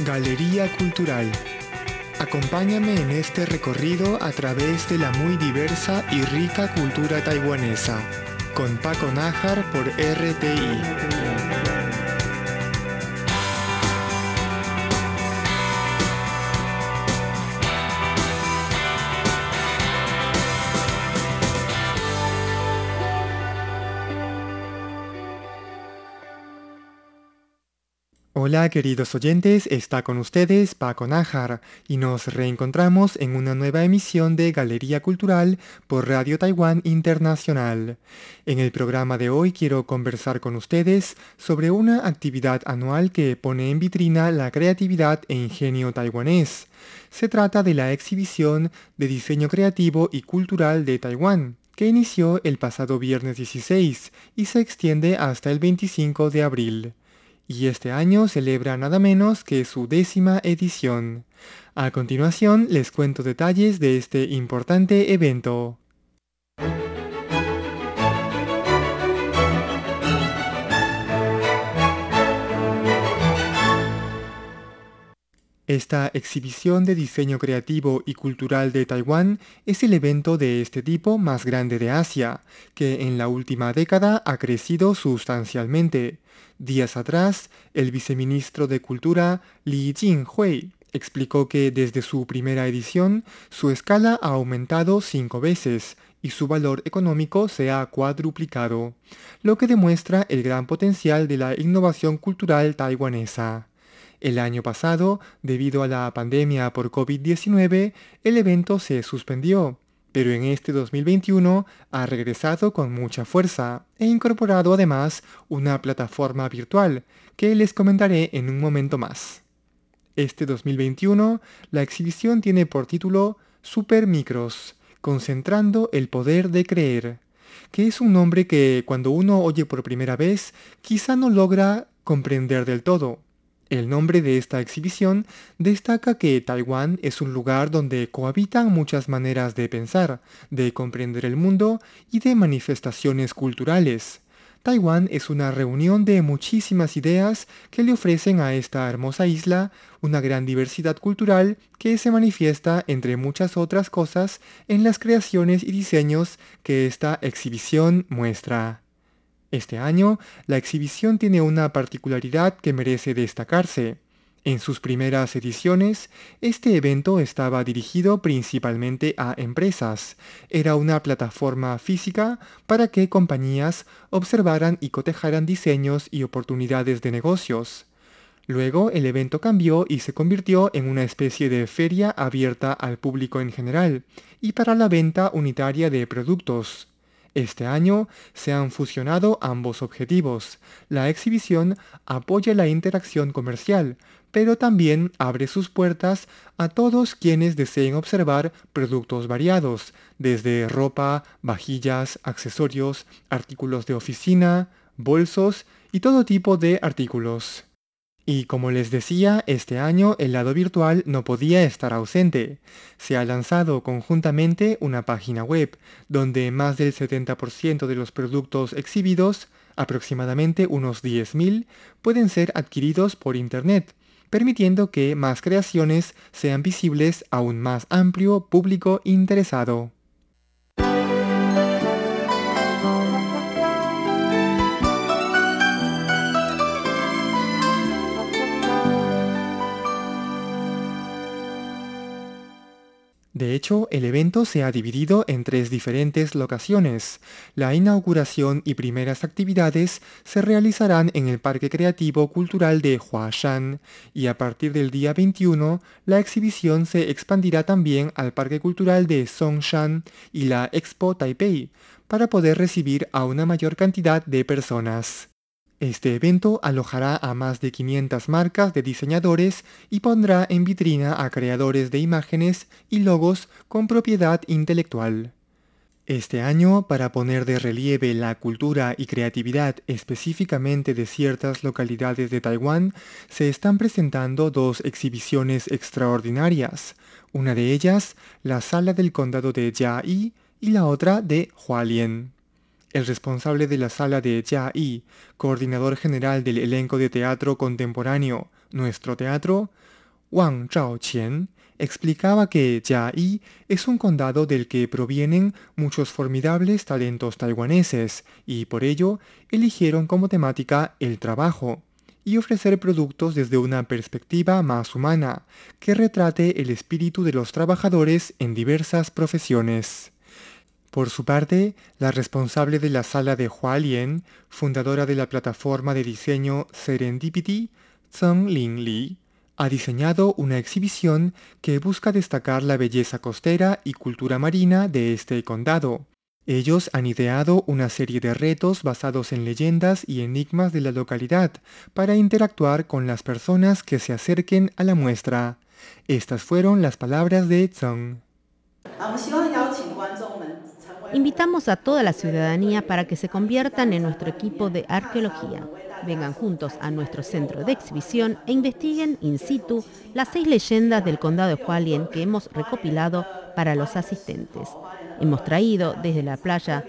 Galería Cultural. Acompáñame en este recorrido a través de la muy diversa y rica cultura taiwanesa, con Paco Nájar por RTI. Hola queridos oyentes, está con ustedes Paco Nájar y nos reencontramos en una nueva emisión de Galería Cultural por Radio Taiwán Internacional. En el programa de hoy quiero conversar con ustedes sobre una actividad anual que pone en vitrina la creatividad e ingenio taiwanés. Se trata de la exhibición de diseño creativo y cultural de Taiwán que inició el pasado viernes 16 y se extiende hasta el 25 de abril y este año celebra nada menos que su décima edición. A continuación les cuento detalles de este importante evento. Esta exhibición de diseño creativo y cultural de Taiwán es el evento de este tipo más grande de Asia, que en la última década ha crecido sustancialmente. Días atrás, el viceministro de Cultura Li Jinghui explicó que desde su primera edición su escala ha aumentado cinco veces y su valor económico se ha cuadruplicado, lo que demuestra el gran potencial de la innovación cultural taiwanesa. El año pasado, debido a la pandemia por COVID-19, el evento se suspendió, pero en este 2021 ha regresado con mucha fuerza e incorporado además una plataforma virtual que les comentaré en un momento más. Este 2021, la exhibición tiene por título Super Micros, concentrando el poder de creer, que es un nombre que cuando uno oye por primera vez quizá no logra comprender del todo el nombre de esta exhibición destaca que Taiwán es un lugar donde cohabitan muchas maneras de pensar, de comprender el mundo y de manifestaciones culturales. Taiwán es una reunión de muchísimas ideas que le ofrecen a esta hermosa isla una gran diversidad cultural que se manifiesta, entre muchas otras cosas, en las creaciones y diseños que esta exhibición muestra. Este año, la exhibición tiene una particularidad que merece destacarse. En sus primeras ediciones, este evento estaba dirigido principalmente a empresas. Era una plataforma física para que compañías observaran y cotejaran diseños y oportunidades de negocios. Luego el evento cambió y se convirtió en una especie de feria abierta al público en general y para la venta unitaria de productos. Este año se han fusionado ambos objetivos. La exhibición apoya la interacción comercial, pero también abre sus puertas a todos quienes deseen observar productos variados, desde ropa, vajillas, accesorios, artículos de oficina, bolsos y todo tipo de artículos. Y como les decía, este año el lado virtual no podía estar ausente. Se ha lanzado conjuntamente una página web, donde más del 70% de los productos exhibidos, aproximadamente unos 10.000, pueden ser adquiridos por Internet, permitiendo que más creaciones sean visibles a un más amplio público interesado. De hecho, el evento se ha dividido en tres diferentes locaciones. La inauguración y primeras actividades se realizarán en el Parque Creativo Cultural de Huashan y a partir del día 21 la exhibición se expandirá también al Parque Cultural de Songshan y la Expo Taipei para poder recibir a una mayor cantidad de personas. Este evento alojará a más de 500 marcas de diseñadores y pondrá en vitrina a creadores de imágenes y logos con propiedad intelectual. Este año, para poner de relieve la cultura y creatividad específicamente de ciertas localidades de Taiwán, se están presentando dos exhibiciones extraordinarias, una de ellas la Sala del Condado de Jiayi y la otra de Hualien. El responsable de la sala de Jia Yi, coordinador general del elenco de teatro contemporáneo Nuestro Teatro, Wang Zhaoqian, explicaba que Yi es un condado del que provienen muchos formidables talentos taiwaneses y por ello eligieron como temática el trabajo y ofrecer productos desde una perspectiva más humana, que retrate el espíritu de los trabajadores en diversas profesiones. Por su parte, la responsable de la sala de Hualien, fundadora de la plataforma de diseño Serendipity, Zheng Ling Li, ha diseñado una exhibición que busca destacar la belleza costera y cultura marina de este condado. Ellos han ideado una serie de retos basados en leyendas y enigmas de la localidad para interactuar con las personas que se acerquen a la muestra. Estas fueron las palabras de Zheng. Invitamos a toda la ciudadanía para que se conviertan en nuestro equipo de arqueología. Vengan juntos a nuestro centro de exhibición e investiguen in situ las seis leyendas del condado de Hualien que hemos recopilado para los asistentes. Hemos traído desde la playa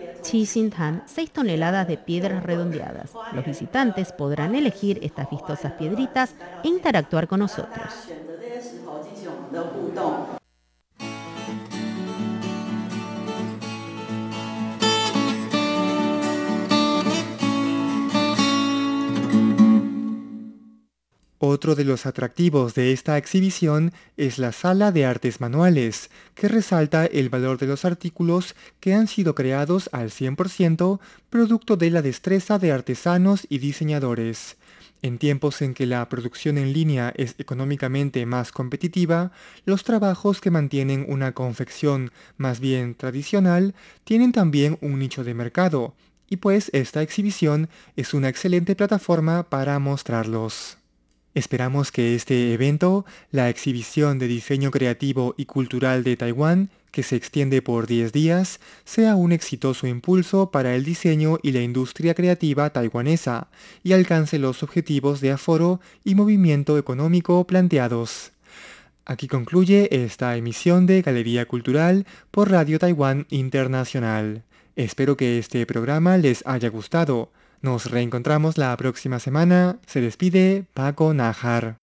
Tan 6 toneladas de piedras redondeadas. Los visitantes podrán elegir estas vistosas piedritas e interactuar con nosotros. Otro de los atractivos de esta exhibición es la sala de artes manuales, que resalta el valor de los artículos que han sido creados al 100% producto de la destreza de artesanos y diseñadores. En tiempos en que la producción en línea es económicamente más competitiva, los trabajos que mantienen una confección más bien tradicional tienen también un nicho de mercado, y pues esta exhibición es una excelente plataforma para mostrarlos. Esperamos que este evento, la exhibición de diseño creativo y cultural de Taiwán, que se extiende por 10 días, sea un exitoso impulso para el diseño y la industria creativa taiwanesa y alcance los objetivos de aforo y movimiento económico planteados. Aquí concluye esta emisión de Galería Cultural por Radio Taiwán Internacional. Espero que este programa les haya gustado. Nos reencontramos la próxima semana. Se despide Paco Najar.